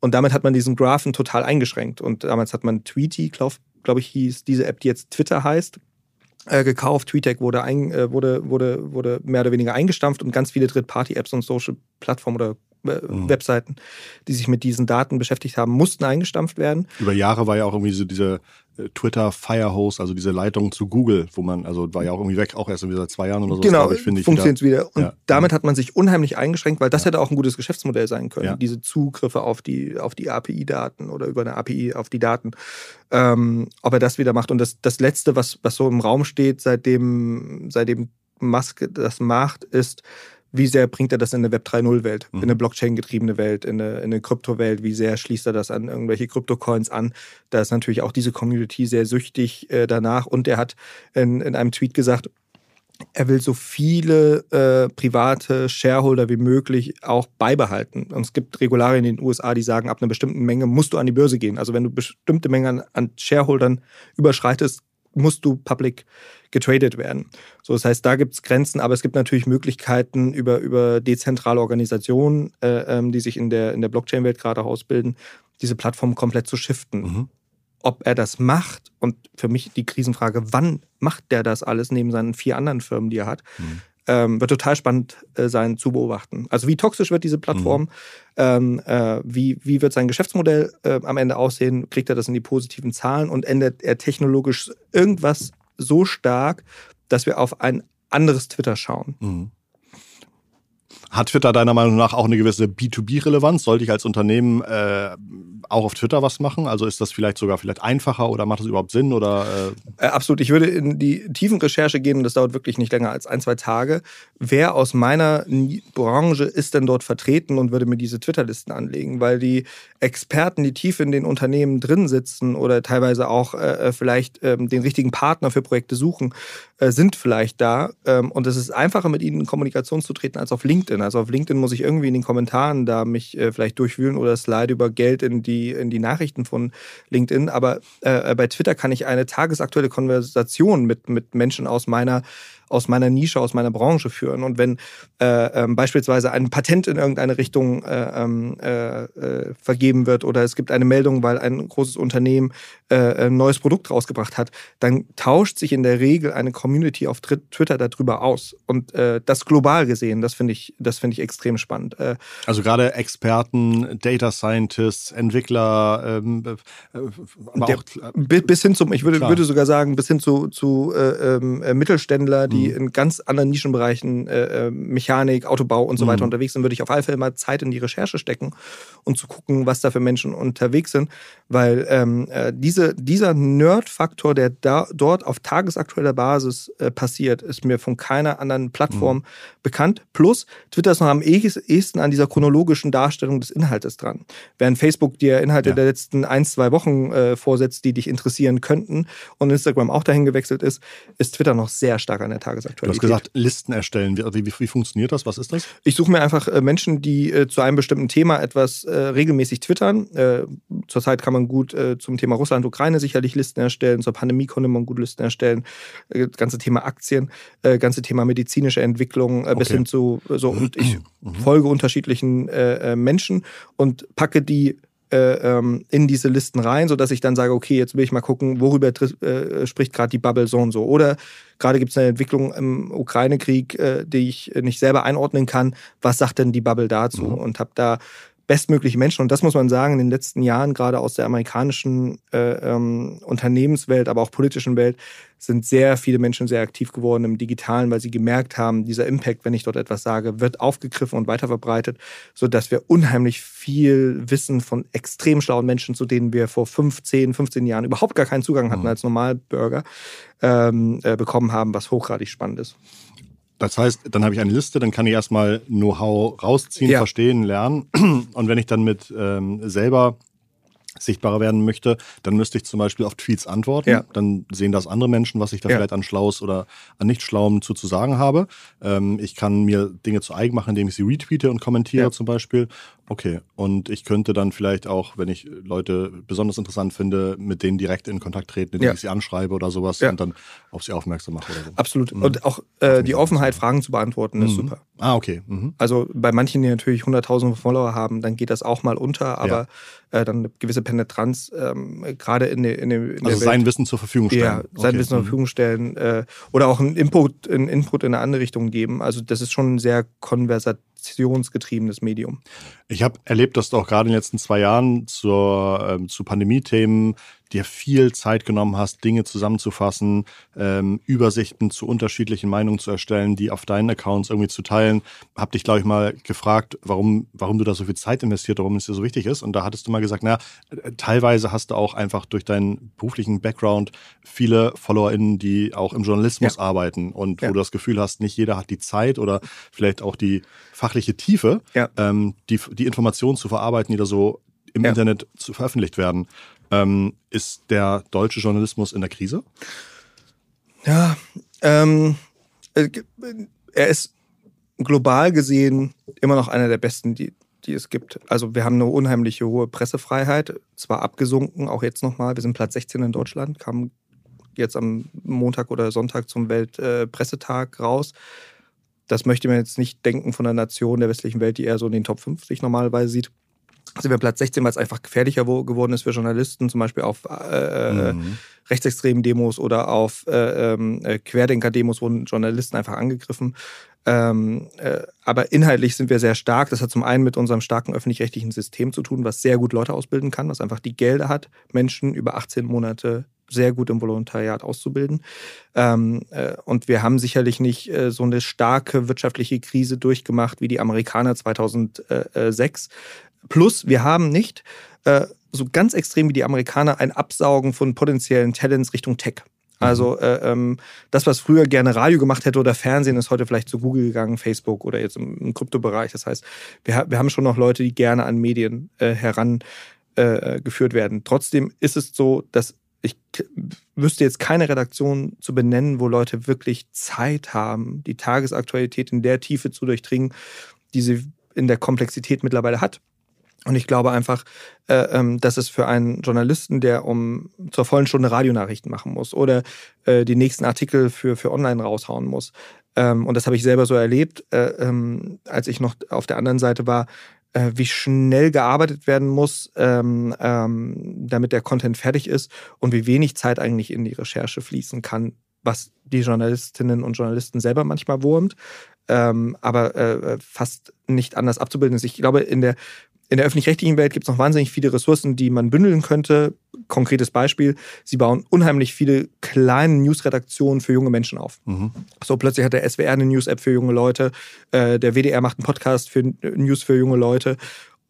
Und damit hat man diesen Graphen total eingeschränkt. Und damals hat man Tweety, glaube glaub ich, hieß diese App, die jetzt Twitter heißt, äh, gekauft. TweetDeck wurde, ein, äh, wurde, wurde, wurde mehr oder weniger eingestampft und ganz viele Dritt-Party-Apps und Social-Plattformen oder äh, mhm. Webseiten, die sich mit diesen Daten beschäftigt haben, mussten eingestampft werden. Über Jahre war ja auch irgendwie so diese äh, Twitter Firehose, also diese Leitung zu Google, wo man, also war ja auch irgendwie weg, auch erst irgendwie seit zwei Jahren oder so. Genau, ich, funktioniert wieder. wieder. Und ja. damit hat man sich unheimlich eingeschränkt, weil das ja. hätte auch ein gutes Geschäftsmodell sein können, ja. diese Zugriffe auf die, auf die API-Daten oder über eine API auf die Daten. Ähm, ob er das wieder macht. Und das, das Letzte, was, was so im Raum steht, seitdem, seitdem Musk das macht, ist, wie sehr bringt er das in eine Web 3.0-Welt, mhm. in eine Blockchain-getriebene Welt, in eine, in eine Kryptowelt, wie sehr schließt er das an irgendwelche Krypto-Coins an? Da ist natürlich auch diese Community sehr süchtig äh, danach. Und er hat in, in einem Tweet gesagt, er will so viele äh, private Shareholder wie möglich auch beibehalten. Und es gibt Regularien in den USA, die sagen, ab einer bestimmten Menge musst du an die Börse gehen. Also wenn du bestimmte Mengen an, an Shareholdern überschreitest, musst du public getradet werden. So, das heißt, da gibt es Grenzen, aber es gibt natürlich Möglichkeiten über, über dezentrale Organisationen, äh, ähm, die sich in der, in der Blockchain-Welt gerade ausbilden, diese Plattform komplett zu shiften. Mhm. Ob er das macht und für mich die Krisenfrage, wann macht der das alles neben seinen vier anderen Firmen, die er hat, mhm. Ähm, wird total spannend äh, sein zu beobachten. Also wie toxisch wird diese Plattform, mhm. ähm, äh, wie, wie wird sein Geschäftsmodell äh, am Ende aussehen, kriegt er das in die positiven Zahlen und ändert er technologisch irgendwas so stark, dass wir auf ein anderes Twitter schauen. Mhm. Hat Twitter deiner Meinung nach auch eine gewisse B2B-Relevanz? Sollte ich als Unternehmen äh, auch auf Twitter was machen? Also ist das vielleicht sogar vielleicht einfacher oder macht das überhaupt Sinn? Oder, äh? Äh, absolut. Ich würde in die tiefen Recherche gehen und das dauert wirklich nicht länger als ein, zwei Tage. Wer aus meiner Branche ist denn dort vertreten und würde mir diese Twitter-Listen anlegen? Weil die Experten, die tief in den Unternehmen drin sitzen oder teilweise auch äh, äh vielleicht ähm, den richtigen Partner für Projekte suchen, äh, sind vielleicht da. Ähm, und es ist einfacher, mit ihnen in Kommunikation zu treten als auf LinkedIn. Also auf LinkedIn muss ich irgendwie in den Kommentaren da mich äh, vielleicht durchwühlen oder slide über Geld in die, in die Nachrichten von LinkedIn. Aber äh, bei Twitter kann ich eine tagesaktuelle Konversation mit, mit Menschen aus meiner aus meiner Nische, aus meiner Branche führen. Und wenn äh, ähm, beispielsweise ein Patent in irgendeine Richtung äh, ähm, äh, äh, vergeben wird oder es gibt eine Meldung, weil ein großes Unternehmen äh, ein neues Produkt rausgebracht hat, dann tauscht sich in der Regel eine Community auf Twitter darüber aus. Und äh, das global gesehen, das finde ich, das finde ich extrem spannend. also gerade Experten, Data Scientists, Entwickler, ähm, der, auch, bis hin zum, ich würde, würde sogar sagen, bis hin zu, zu ähm, Mittelständler, die die mhm. in ganz anderen Nischenbereichen, äh, äh, Mechanik, Autobau und so weiter mhm. unterwegs sind, würde ich auf alle Fälle mal Zeit in die Recherche stecken und zu gucken, was da für Menschen unterwegs sind. Weil ähm, äh, diese, dieser Nerd-Faktor, der da, dort auf tagesaktueller Basis äh, passiert, ist mir von keiner anderen Plattform mhm. bekannt. Plus, Twitter ist noch am ehesten an dieser chronologischen Darstellung des Inhaltes dran. Während Facebook dir Inhalte ja. der letzten ein, zwei Wochen äh, vorsetzt, die dich interessieren könnten und Instagram auch dahin gewechselt ist, ist Twitter noch sehr stark an der Tagesaktualität. Du hast gesagt, Listen erstellen. Wie, wie, wie funktioniert das? Was ist das? Ich suche mir einfach äh, Menschen, die äh, zu einem bestimmten Thema etwas äh, regelmäßig twittern. Äh, zurzeit kann man gut äh, zum Thema Russland-Ukraine sicherlich Listen erstellen. Zur Pandemie konnte man gut Listen erstellen. Äh, ganze Thema Aktien, ganze Thema medizinische Entwicklung okay. bis hin zu so. Und ich mhm. folge unterschiedlichen Menschen und packe die äh, ähm, in diese Listen rein, sodass ich dann sage, okay, jetzt will ich mal gucken, worüber äh, spricht gerade die Bubble so und so. Oder gerade gibt es eine Entwicklung im Ukraine-Krieg, äh, die ich nicht selber einordnen kann. Was sagt denn die Bubble dazu? Mhm. Und habe da bestmögliche Menschen. Und das muss man sagen, in den letzten Jahren, gerade aus der amerikanischen äh, ähm, Unternehmenswelt, aber auch politischen Welt, sind sehr viele Menschen sehr aktiv geworden im Digitalen, weil sie gemerkt haben, dieser Impact, wenn ich dort etwas sage, wird aufgegriffen und weiterverbreitet, sodass wir unheimlich viel Wissen von extrem schlauen Menschen, zu denen wir vor 15, 15 Jahren überhaupt gar keinen Zugang hatten mhm. als Normalbürger, ähm, äh, bekommen haben, was hochgradig spannend ist. Das heißt, dann habe ich eine Liste, dann kann ich erstmal Know-how rausziehen, ja. verstehen, lernen. Und wenn ich dann mit ähm, selber sichtbarer werden möchte, dann müsste ich zum Beispiel auf Tweets antworten. Ja. Dann sehen das andere Menschen, was ich da ja. vielleicht an Schlaues oder an nicht Schlauem zu, zu sagen habe. Ähm, ich kann mir Dinge zu eigen machen, indem ich sie retweete und kommentiere ja. zum Beispiel. Okay, und ich könnte dann vielleicht auch, wenn ich Leute besonders interessant finde, mit denen direkt in Kontakt treten, indem ich sie anschreibe oder sowas und dann auf sie aufmerksam mache oder so. Absolut. Mhm. Und auch äh, die Offenheit, Fragen zu beantworten, ist mhm. super. Ah, okay. Mhm. Also bei manchen, die natürlich 100.000 Follower haben, dann geht das auch mal unter, aber äh, dann eine gewisse Penetranz, ähm, gerade in, der, in, der, in also sein Wissen zur Verfügung stellen. Ja, sein okay. Wissen zur mhm. Verfügung stellen äh, oder auch einen Input, einen Input in eine andere Richtung geben. Also das ist schon sehr konversat informationsgetriebenes Medium. Ich habe erlebt, dass du auch gerade in den letzten zwei Jahren zur, ähm, zu Pandemie-Themen dir viel Zeit genommen hast, Dinge zusammenzufassen, ähm, Übersichten zu unterschiedlichen Meinungen zu erstellen, die auf deinen Accounts irgendwie zu teilen. Hab dich, glaube ich, mal gefragt, warum, warum du da so viel Zeit investiert, warum es dir so wichtig ist. Und da hattest du mal gesagt, na, teilweise hast du auch einfach durch deinen beruflichen Background viele FollowerInnen, die auch im Journalismus ja. arbeiten und ja. wo du das Gefühl hast, nicht jeder hat die Zeit oder vielleicht auch die fachliche Tiefe, ja. ähm, die, die Informationen zu verarbeiten, die da so im Internet zu veröffentlicht werden. Ähm, ist der deutsche Journalismus in der Krise? Ja, ähm, äh, er ist global gesehen immer noch einer der besten, die, die es gibt. Also wir haben eine unheimliche hohe Pressefreiheit, zwar abgesunken, auch jetzt nochmal. Wir sind Platz 16 in Deutschland, kam jetzt am Montag oder Sonntag zum Weltpressetag äh, raus. Das möchte man jetzt nicht denken von einer Nation der westlichen Welt, die eher so in den Top 50 normalerweise sieht sind wir Platz 16, weil es einfach gefährlicher geworden ist für Journalisten, zum Beispiel auf äh, äh, mhm. rechtsextremen Demos oder auf äh, ähm, äh, Querdenker-Demos wurden Journalisten einfach angegriffen. Ähm, äh, aber inhaltlich sind wir sehr stark. Das hat zum einen mit unserem starken öffentlich-rechtlichen System zu tun, was sehr gut Leute ausbilden kann, was einfach die Gelder hat, Menschen über 18 Monate sehr gut im Volontariat auszubilden. Ähm, äh, und wir haben sicherlich nicht äh, so eine starke wirtschaftliche Krise durchgemacht wie die Amerikaner 2006. Plus, wir haben nicht äh, so ganz extrem wie die Amerikaner ein Absaugen von potenziellen Talents Richtung Tech. Also mhm. äh, ähm, das, was früher gerne Radio gemacht hätte oder Fernsehen, ist heute vielleicht zu Google gegangen, Facebook oder jetzt im, im Kryptobereich. Das heißt, wir, wir, haben schon noch Leute, die gerne an Medien äh, herangeführt äh, werden. Trotzdem ist es so, dass ich wüsste jetzt keine Redaktion zu benennen, wo Leute wirklich Zeit haben, die Tagesaktualität in der Tiefe zu durchdringen, die sie in der Komplexität mittlerweile hat. Und ich glaube einfach, äh, ähm, dass es für einen Journalisten, der um zur vollen Stunde Radionachrichten machen muss oder äh, die nächsten Artikel für, für online raushauen muss, ähm, und das habe ich selber so erlebt, äh, ähm, als ich noch auf der anderen Seite war, wie schnell gearbeitet werden muss, damit der Content fertig ist und wie wenig Zeit eigentlich in die Recherche fließen kann, was die Journalistinnen und Journalisten selber manchmal wurmt, ähm, aber äh, fast nicht anders abzubilden ist. Ich glaube, in der in der öffentlich-rechtlichen Welt gibt es noch wahnsinnig viele Ressourcen, die man bündeln könnte. Konkretes Beispiel, sie bauen unheimlich viele kleine Newsredaktionen für junge Menschen auf. Mhm. So plötzlich hat der SWR eine News-App für junge Leute, äh, der WDR macht einen Podcast für News für junge Leute.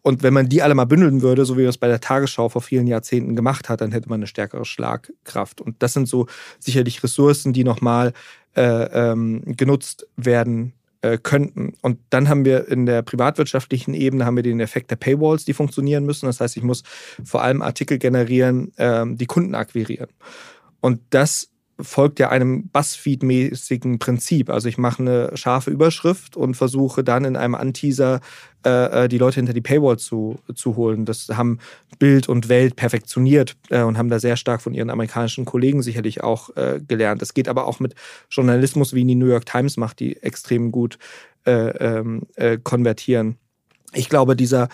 Und wenn man die alle mal bündeln würde, so wie man es bei der Tagesschau vor vielen Jahrzehnten gemacht hat, dann hätte man eine stärkere Schlagkraft. Und das sind so sicherlich Ressourcen, die nochmal äh, ähm, genutzt werden äh, könnten. Und dann haben wir in der privatwirtschaftlichen Ebene haben wir den Effekt der Paywalls, die funktionieren müssen. Das heißt, ich muss vor allem Artikel generieren, ähm, die Kunden akquirieren. Und das folgt ja einem Buzzfeed-mäßigen Prinzip. Also ich mache eine scharfe Überschrift und versuche dann in einem Anteaser äh, äh, die Leute hinter die Paywall zu, zu holen. Das haben Bild und Welt perfektioniert äh, und haben da sehr stark von ihren amerikanischen Kollegen sicherlich auch äh, gelernt. Das geht aber auch mit Journalismus, wie die New York Times macht, die extrem gut äh, ähm, äh, konvertieren. Ich glaube, dieser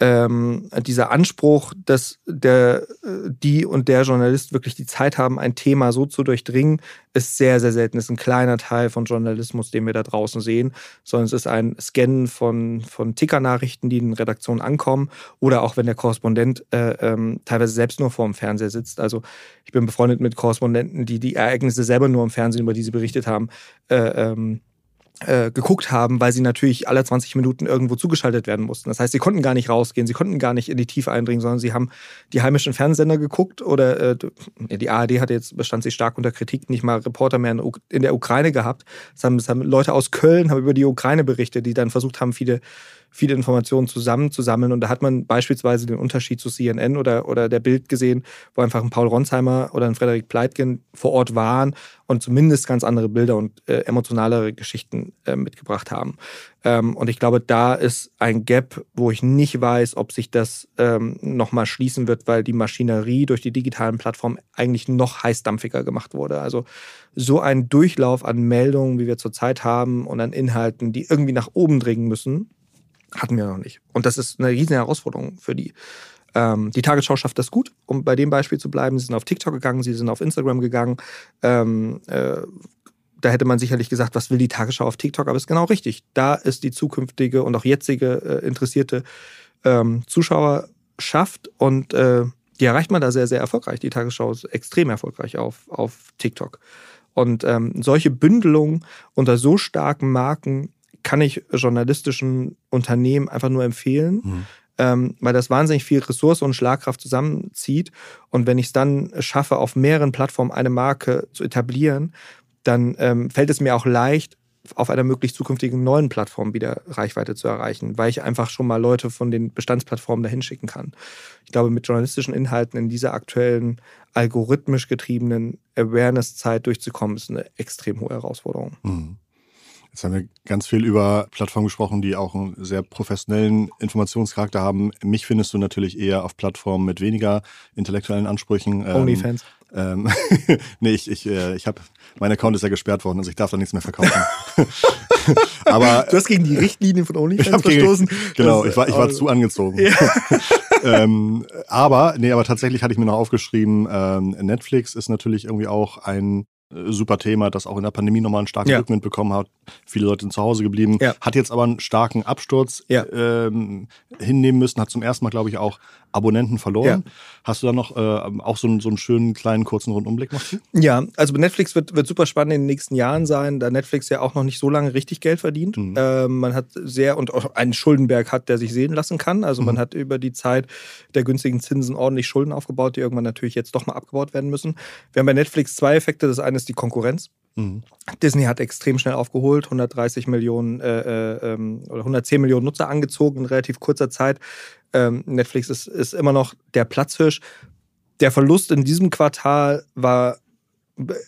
ähm, dieser Anspruch, dass der, die und der Journalist wirklich die Zeit haben, ein Thema so zu durchdringen, ist sehr, sehr selten. Ist ein kleiner Teil von Journalismus, den wir da draußen sehen, sondern es ist ein Scannen von, von Tickernachrichten, die in Redaktionen ankommen oder auch wenn der Korrespondent äh, ähm, teilweise selbst nur vor dem Fernseher sitzt. Also ich bin befreundet mit Korrespondenten, die die Ereignisse selber nur im Fernsehen, über die sie berichtet haben, äh, ähm, äh, geguckt haben, weil sie natürlich alle 20 Minuten irgendwo zugeschaltet werden mussten. Das heißt, sie konnten gar nicht rausgehen, sie konnten gar nicht in die Tiefe eindringen, sondern sie haben die heimischen Fernsehsender geguckt oder äh, die ARD hatte jetzt bestand sich stark unter Kritik, nicht mal Reporter mehr in, in der Ukraine gehabt. Das haben, haben Leute aus Köln haben über die Ukraine berichtet, die dann versucht haben, viele viele Informationen zusammenzusammeln. Und da hat man beispielsweise den Unterschied zu CNN oder, oder der Bild gesehen, wo einfach ein Paul Ronsheimer oder ein Frederik Pleitgen vor Ort waren und zumindest ganz andere Bilder und äh, emotionalere Geschichten äh, mitgebracht haben. Ähm, und ich glaube, da ist ein Gap, wo ich nicht weiß, ob sich das ähm, nochmal schließen wird, weil die Maschinerie durch die digitalen Plattformen eigentlich noch heißdampfiger gemacht wurde. Also so ein Durchlauf an Meldungen, wie wir zurzeit haben und an Inhalten, die irgendwie nach oben dringen müssen, hatten wir noch nicht. Und das ist eine riesige Herausforderung für die. Ähm, die Tagesschau schafft das gut, um bei dem Beispiel zu bleiben. Sie sind auf TikTok gegangen, sie sind auf Instagram gegangen, ähm, äh, da hätte man sicherlich gesagt, was will die Tagesschau auf TikTok? Aber es ist genau richtig. Da ist die zukünftige und auch jetzige äh, interessierte ähm, Zuschauerschaft und äh, die erreicht man da sehr, sehr erfolgreich. Die Tagesschau ist extrem erfolgreich auf, auf TikTok. Und ähm, solche Bündelungen unter so starken Marken kann ich journalistischen Unternehmen einfach nur empfehlen. Mhm. Ähm, weil das wahnsinnig viel Ressource und Schlagkraft zusammenzieht. Und wenn ich es dann schaffe, auf mehreren Plattformen eine Marke zu etablieren, dann ähm, fällt es mir auch leicht, auf einer möglichst zukünftigen neuen Plattform wieder Reichweite zu erreichen, weil ich einfach schon mal Leute von den Bestandsplattformen dahin schicken kann. Ich glaube, mit journalistischen Inhalten in dieser aktuellen algorithmisch getriebenen Awareness-Zeit durchzukommen, ist eine extrem hohe Herausforderung. Mhm. Jetzt haben wir ganz viel über Plattformen gesprochen, die auch einen sehr professionellen Informationscharakter haben. Mich findest du natürlich eher auf Plattformen mit weniger intellektuellen Ansprüchen. Ähm, Onlyfans. Ähm, nee, ich, ich, äh, ich habe, mein Account ist ja gesperrt worden, also ich darf da nichts mehr verkaufen. aber du hast gegen die Richtlinien von OnlyFans verstoßen. Gegen, genau, ich war, ich war zu angezogen. Ja. ähm, aber, nee, aber tatsächlich hatte ich mir noch aufgeschrieben, ähm, Netflix ist natürlich irgendwie auch ein äh, super Thema, das auch in der Pandemie nochmal einen starken ja. Rückenwind bekommen hat. Viele Leute sind zu Hause geblieben. Ja. Hat jetzt aber einen starken Absturz ja. ähm, hinnehmen müssen, hat zum ersten Mal, glaube ich, auch Abonnenten verloren. Ja. Hast du da noch äh, auch so einen, so einen schönen kleinen kurzen Rundumblick zu? Ja, also Netflix wird, wird super spannend in den nächsten Jahren sein, da Netflix ja auch noch nicht so lange richtig Geld verdient. Mhm. Äh, man hat sehr und auch einen Schuldenberg hat, der sich sehen lassen kann. Also mhm. man hat über die Zeit der günstigen Zinsen ordentlich Schulden aufgebaut, die irgendwann natürlich jetzt doch mal abgebaut werden müssen. Wir haben bei Netflix zwei Effekte. Das eine ist die Konkurrenz. Disney hat extrem schnell aufgeholt, 130 Millionen äh, äh, ähm, oder 110 Millionen Nutzer angezogen in relativ kurzer Zeit. Ähm, Netflix ist, ist immer noch der Platzhirsch. Der Verlust in diesem Quartal war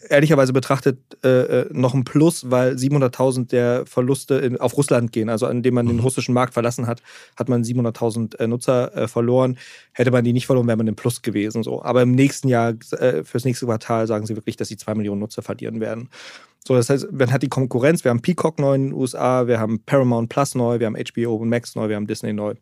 ehrlicherweise betrachtet äh, äh noch ein Plus, weil 700.000 der Verluste in, auf Russland gehen. Also indem man den mhm. russischen Markt verlassen hat, hat man 700.000 äh, Nutzer äh, verloren. Hätte man die nicht verloren, wäre man im Plus gewesen. So. Aber im nächsten Jahr, äh, fürs nächste Quartal, sagen sie wirklich, dass sie zwei Millionen Nutzer verlieren werden. So, das heißt, man hat die Konkurrenz. Wir haben Peacock neu in den USA, wir haben Paramount Plus neu, wir haben HBO und Max neu, wir haben Disney neu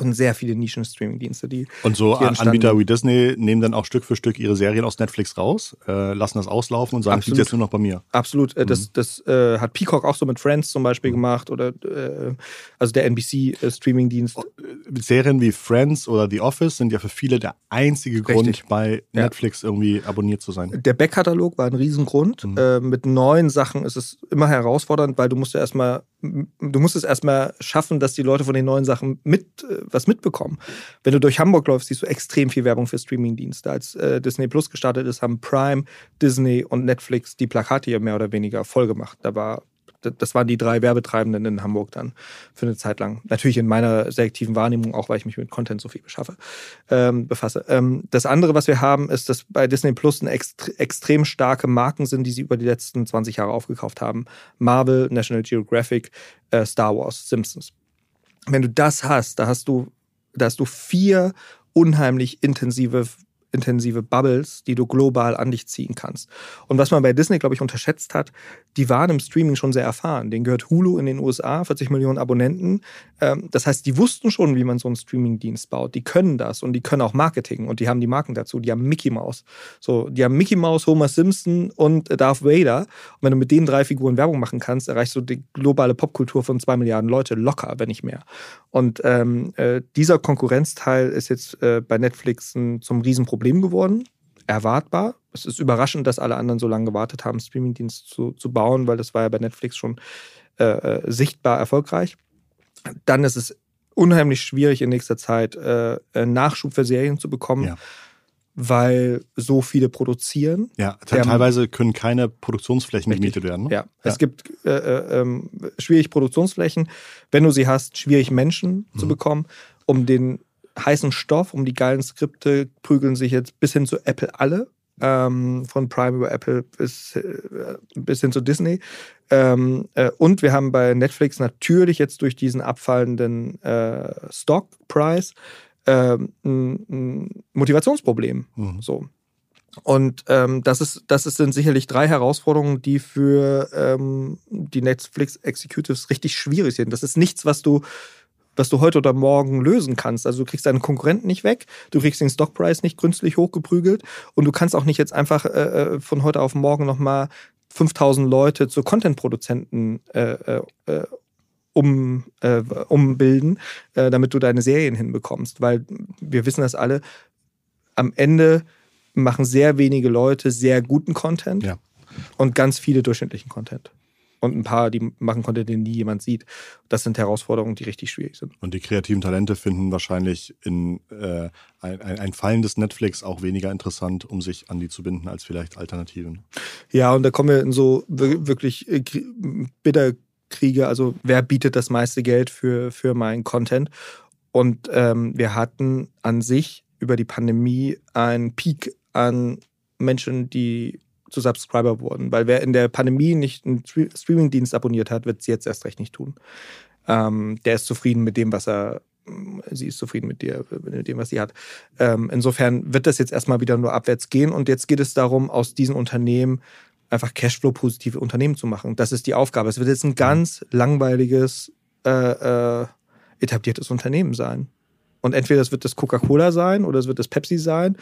und sehr viele Nischen-Streaming-Dienste, die. Und so die Anbieter wie Disney nehmen dann auch Stück für Stück ihre Serien aus Netflix raus, äh, lassen das auslaufen und sagen, Absolut. jetzt nur noch bei mir. Absolut. Äh, mhm. Das, das äh, hat Peacock auch so mit Friends zum Beispiel mhm. gemacht oder äh, also der NBC-Streaming-Dienst. Äh, äh, Serien wie Friends oder The Office sind ja für viele der einzige Richtig. Grund, bei Netflix ja. irgendwie abonniert zu sein. Der Backkatalog war ein Riesengrund. Mhm. mit neuen Sachen ist es immer herausfordernd, weil du musst ja erstmal, du musst es erstmal schaffen, dass die Leute von den neuen Sachen mit was mitbekommen. Wenn du durch Hamburg läufst, siehst du extrem viel Werbung für Streamingdienste. Als äh, Disney Plus gestartet ist, haben Prime, Disney und Netflix die Plakate hier mehr oder weniger voll gemacht. Da war das waren die drei Werbetreibenden in Hamburg dann für eine Zeit lang. Natürlich in meiner selektiven Wahrnehmung, auch weil ich mich mit Content so viel beschaffe, ähm, befasse. Ähm, das andere, was wir haben, ist, dass bei Disney Plus eine ext extrem starke Marken sind, die sie über die letzten 20 Jahre aufgekauft haben. Marvel, National Geographic, äh, Star Wars, Simpsons wenn du das hast, da hast du, da hast du vier unheimlich intensive intensive Bubbles, die du global an dich ziehen kannst. Und was man bei Disney, glaube ich, unterschätzt hat, die waren im Streaming schon sehr erfahren. Den gehört Hulu in den USA, 40 Millionen Abonnenten. Ähm, das heißt, die wussten schon, wie man so einen Streaming-Dienst baut. Die können das und die können auch Marketing und die haben die Marken dazu. Die haben Mickey Mouse. So, die haben Mickey Mouse, Homer Simpson und Darth Vader. Und wenn du mit den drei Figuren Werbung machen kannst, erreichst du die globale Popkultur von zwei Milliarden Leute locker, wenn nicht mehr. Und ähm, äh, dieser Konkurrenzteil ist jetzt äh, bei Netflix ein, zum Riesenproblem geworden. Erwartbar. Es ist überraschend, dass alle anderen so lange gewartet haben, Streamingdienst zu, zu bauen, weil das war ja bei Netflix schon äh, äh sichtbar erfolgreich. Dann ist es unheimlich schwierig in nächster Zeit äh, äh Nachschub für Serien zu bekommen. Ja weil so viele produzieren. Ja, teilweise können keine Produktionsflächen richtig. gemietet werden. Ne? Ja. ja. es gibt äh, äh, ähm, schwierig Produktionsflächen. Wenn du sie hast, schwierig Menschen mhm. zu bekommen. Um den heißen Stoff, um die geilen Skripte prügeln sich jetzt bis hin zu Apple alle. Ähm, von Prime über Apple bis, äh, bis hin zu Disney. Ähm, äh, und wir haben bei Netflix natürlich jetzt durch diesen abfallenden äh, Stock-Price ähm, ein Motivationsproblem. Mhm. So. Und ähm, das, ist, das ist, sind sicherlich drei Herausforderungen, die für ähm, die Netflix Executives richtig schwierig sind. Das ist nichts, was du, was du heute oder morgen lösen kannst. Also du kriegst deinen Konkurrenten nicht weg, du kriegst den Stockpreis nicht künstlich hochgeprügelt und du kannst auch nicht jetzt einfach äh, äh von heute auf morgen nochmal 5000 Leute zu Content-Produzenten äh, äh, um, äh, umbilden, äh, damit du deine Serien hinbekommst. Weil wir wissen das alle, am Ende machen sehr wenige Leute sehr guten Content ja. und ganz viele durchschnittlichen Content. Und ein paar, die machen Content, den nie jemand sieht. Das sind Herausforderungen, die richtig schwierig sind. Und die kreativen Talente finden wahrscheinlich in äh, ein, ein, fallendes Netflix auch weniger interessant, um sich an die zu binden, als vielleicht Alternativen. Ja, und da kommen wir in so wirklich äh, bitter kriege, also wer bietet das meiste Geld für, für meinen Content. Und ähm, wir hatten an sich über die Pandemie einen Peak an Menschen, die zu Subscriber wurden. Weil wer in der Pandemie nicht einen Streamingdienst abonniert hat, wird es jetzt erst recht nicht tun. Ähm, der ist zufrieden mit dem, was er, sie ist zufrieden mit dir, mit dem, was sie hat. Ähm, insofern wird das jetzt erstmal wieder nur abwärts gehen und jetzt geht es darum, aus diesen Unternehmen einfach Cashflow-positive Unternehmen zu machen. Das ist die Aufgabe. Es wird jetzt ein ganz langweiliges, äh, äh, etabliertes Unternehmen sein. Und entweder es wird das Coca-Cola sein oder es wird das Pepsi sein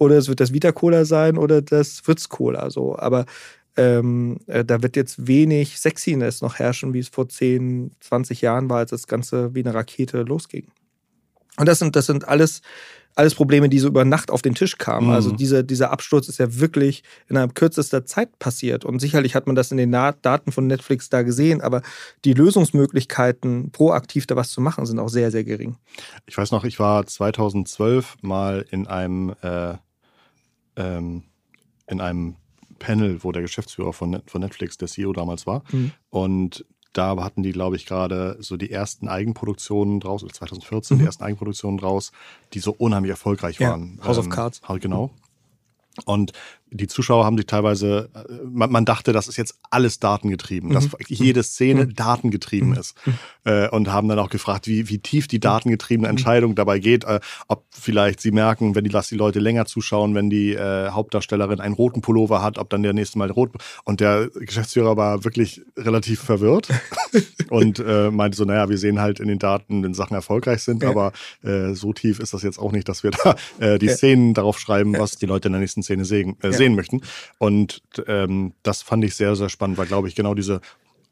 oder es wird das Vita-Cola sein oder das Fritz-Cola. So. Aber ähm, äh, da wird jetzt wenig Sexiness noch herrschen, wie es vor 10, 20 Jahren war, als das Ganze wie eine Rakete losging. Und das sind, das sind alles alles Probleme, die so über Nacht auf den Tisch kamen. Mhm. Also diese, dieser Absturz ist ja wirklich innerhalb kürzester Zeit passiert. Und sicherlich hat man das in den Daten von Netflix da gesehen, aber die Lösungsmöglichkeiten, proaktiv da was zu machen, sind auch sehr, sehr gering. Ich weiß noch, ich war 2012 mal in einem, äh, ähm, in einem Panel, wo der Geschäftsführer von, Netflix, der CEO damals war. Mhm. Und da hatten die, glaube ich, gerade so die ersten Eigenproduktionen draus, 2014 mhm. die ersten Eigenproduktionen draus, die so unheimlich erfolgreich waren. Ja, House ähm, of Cards. Genau. Und die Zuschauer haben sich teilweise, äh, man, man, dachte, das ist jetzt alles datengetrieben, mhm. dass jede Szene mhm. datengetrieben mhm. ist. Äh, und haben dann auch gefragt, wie, wie tief die datengetriebene mhm. Entscheidung dabei geht, äh, ob vielleicht sie merken, wenn die, dass die Leute länger zuschauen, wenn die äh, Hauptdarstellerin einen roten Pullover hat, ob dann der nächste Mal rot. Und der Geschäftsführer war wirklich relativ verwirrt und äh, meinte so, naja, wir sehen halt in den Daten, wenn Sachen erfolgreich sind, ja. aber äh, so tief ist das jetzt auch nicht, dass wir da die ja. Szenen darauf schreiben, was die Leute in der nächsten Szene sehen. Ja sehen möchten. Und ähm, das fand ich sehr, sehr spannend, weil, glaube ich, genau diese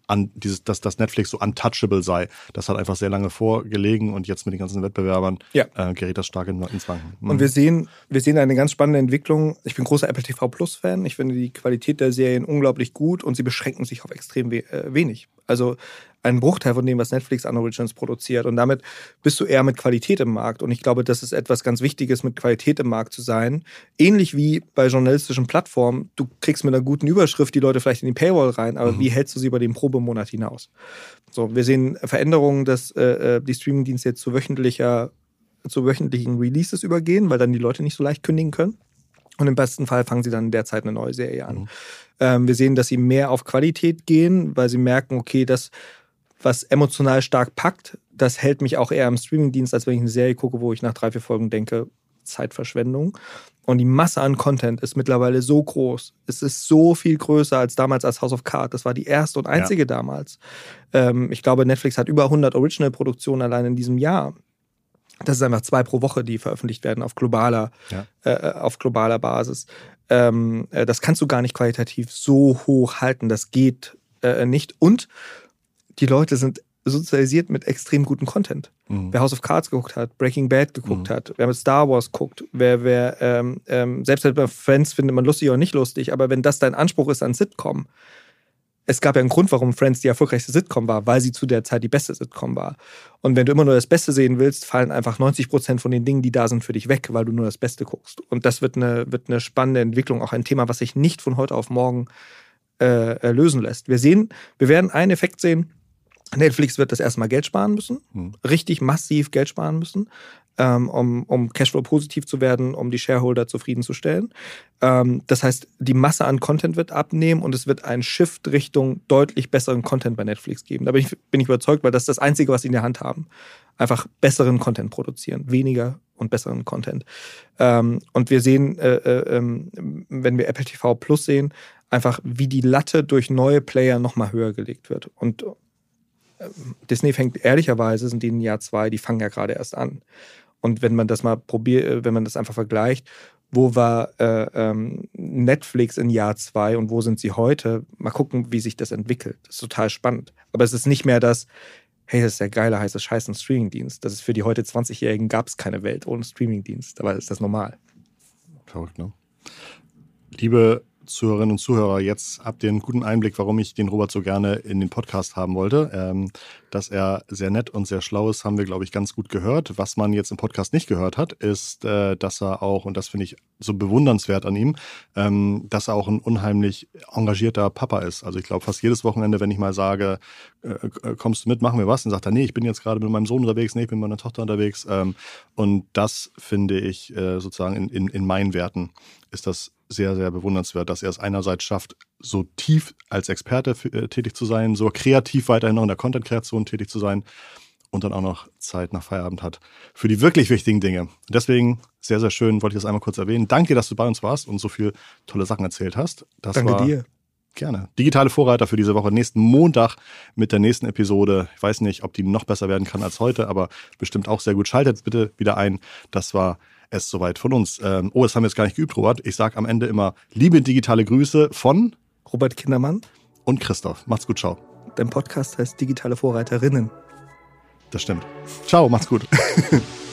an dieses, dass das Netflix so untouchable sei. Das hat einfach sehr lange vorgelegen und jetzt mit den ganzen Wettbewerbern ja. äh, gerät das stark in, ins Wanken. Mhm. Und wir sehen, wir sehen eine ganz spannende Entwicklung. Ich bin großer Apple TV Plus Fan. Ich finde die Qualität der Serien unglaublich gut und sie beschränken sich auf extrem we äh, wenig. Also ein Bruchteil von dem, was Netflix an Originals produziert. Und damit bist du eher mit Qualität im Markt. Und ich glaube, das ist etwas ganz Wichtiges, mit Qualität im Markt zu sein. Ähnlich wie bei journalistischen Plattformen. Du kriegst mit einer guten Überschrift die Leute vielleicht in die Paywall rein, aber mhm. wie hältst du sie über den Probemonat hinaus? So, wir sehen Veränderungen, dass äh, äh, die Streamingdienste jetzt zu wöchentlicher zu wöchentlichen Releases übergehen, weil dann die Leute nicht so leicht kündigen können. Und im besten Fall fangen sie dann in der Zeit eine neue Serie an. Mhm. Ähm, wir sehen, dass sie mehr auf Qualität gehen, weil sie merken, okay, das was emotional stark packt, das hält mich auch eher im Streamingdienst, als wenn ich eine Serie gucke, wo ich nach drei, vier Folgen denke, Zeitverschwendung. Und die Masse an Content ist mittlerweile so groß. Es ist so viel größer als damals als House of Cards. Das war die erste und einzige ja. damals. Ähm, ich glaube, Netflix hat über 100 Original-Produktionen allein in diesem Jahr. Das ist einfach zwei pro Woche, die veröffentlicht werden auf globaler, ja. äh, auf globaler Basis. Ähm, äh, das kannst du gar nicht qualitativ so hoch halten. Das geht äh, nicht. Und die Leute sind sozialisiert mit extrem gutem Content. Mhm. Wer House of Cards geguckt hat, Breaking Bad geguckt mhm. hat, wer mit Star Wars guckt, wer, wer ähm, ähm, selbst bei Friends findet man lustig oder nicht lustig, aber wenn das dein Anspruch ist an Sitcom, es gab ja einen Grund, warum Friends die erfolgreichste Sitcom war, weil sie zu der Zeit die beste Sitcom war. Und wenn du immer nur das Beste sehen willst, fallen einfach 90 Prozent von den Dingen, die da sind, für dich weg, weil du nur das Beste guckst. Und das wird eine, wird eine spannende Entwicklung, auch ein Thema, was sich nicht von heute auf morgen äh, lösen lässt. Wir sehen, wir werden einen Effekt sehen, Netflix wird das erstmal Geld sparen müssen, mhm. richtig massiv Geld sparen müssen, ähm, um, um Cashflow positiv zu werden, um die Shareholder zufriedenzustellen. Ähm, das heißt, die Masse an Content wird abnehmen und es wird einen Shift Richtung deutlich besseren Content bei Netflix geben. Da bin ich, bin ich überzeugt, weil das ist das Einzige, was sie in der Hand haben. Einfach besseren Content produzieren, weniger und besseren Content. Ähm, und wir sehen, äh, äh, ähm, wenn wir Apple TV Plus sehen, einfach wie die Latte durch neue Player nochmal höher gelegt wird. Und Disney fängt ehrlicherweise, sind die in Jahr zwei, die fangen ja gerade erst an. Und wenn man das mal probiert, äh, wenn man das einfach vergleicht, wo war äh, ähm, Netflix in Jahr zwei und wo sind sie heute? Mal gucken, wie sich das entwickelt. Das ist total spannend. Aber es ist nicht mehr das, hey, das ist der geile, heiße Scheiß ein Streamingdienst. Das ist für die heute 20-Jährigen gab es keine Welt ohne Streamingdienst. Aber ist das normal. Verrückt, ne? Liebe Zuhörerinnen und Zuhörer, jetzt habt ihr einen guten Einblick, warum ich den Robert so gerne in den Podcast haben wollte. Ähm, dass er sehr nett und sehr schlau ist, haben wir, glaube ich, ganz gut gehört. Was man jetzt im Podcast nicht gehört hat, ist, äh, dass er auch, und das finde ich so bewundernswert an ihm, ähm, dass er auch ein unheimlich engagierter Papa ist. Also ich glaube, fast jedes Wochenende, wenn ich mal sage, äh, äh, kommst du mit, machen wir was, dann sagt er, nee, ich bin jetzt gerade mit meinem Sohn unterwegs, nee, ich bin mit meiner Tochter unterwegs. Ähm, und das finde ich äh, sozusagen in, in, in meinen Werten ist das sehr, sehr bewundernswert, dass er es einerseits schafft, so tief als Experte äh, tätig zu sein, so kreativ weiterhin noch in der Content-Kreation tätig zu sein und dann auch noch Zeit nach Feierabend hat für die wirklich wichtigen Dinge. Deswegen sehr, sehr schön, wollte ich das einmal kurz erwähnen. Danke, dass du bei uns warst und so viele tolle Sachen erzählt hast. Das Danke dir. Gerne. Digitale Vorreiter für diese Woche. Nächsten Montag mit der nächsten Episode. Ich weiß nicht, ob die noch besser werden kann als heute, aber bestimmt auch sehr gut. Schaltet bitte wieder ein. Das war es soweit von uns. Ähm, oh, das haben wir jetzt gar nicht geübt, Robert. Ich sage am Ende immer liebe digitale Grüße von Robert Kindermann und Christoph. Macht's gut, ciao. Dein Podcast heißt Digitale Vorreiterinnen. Das stimmt. Ciao, macht's gut.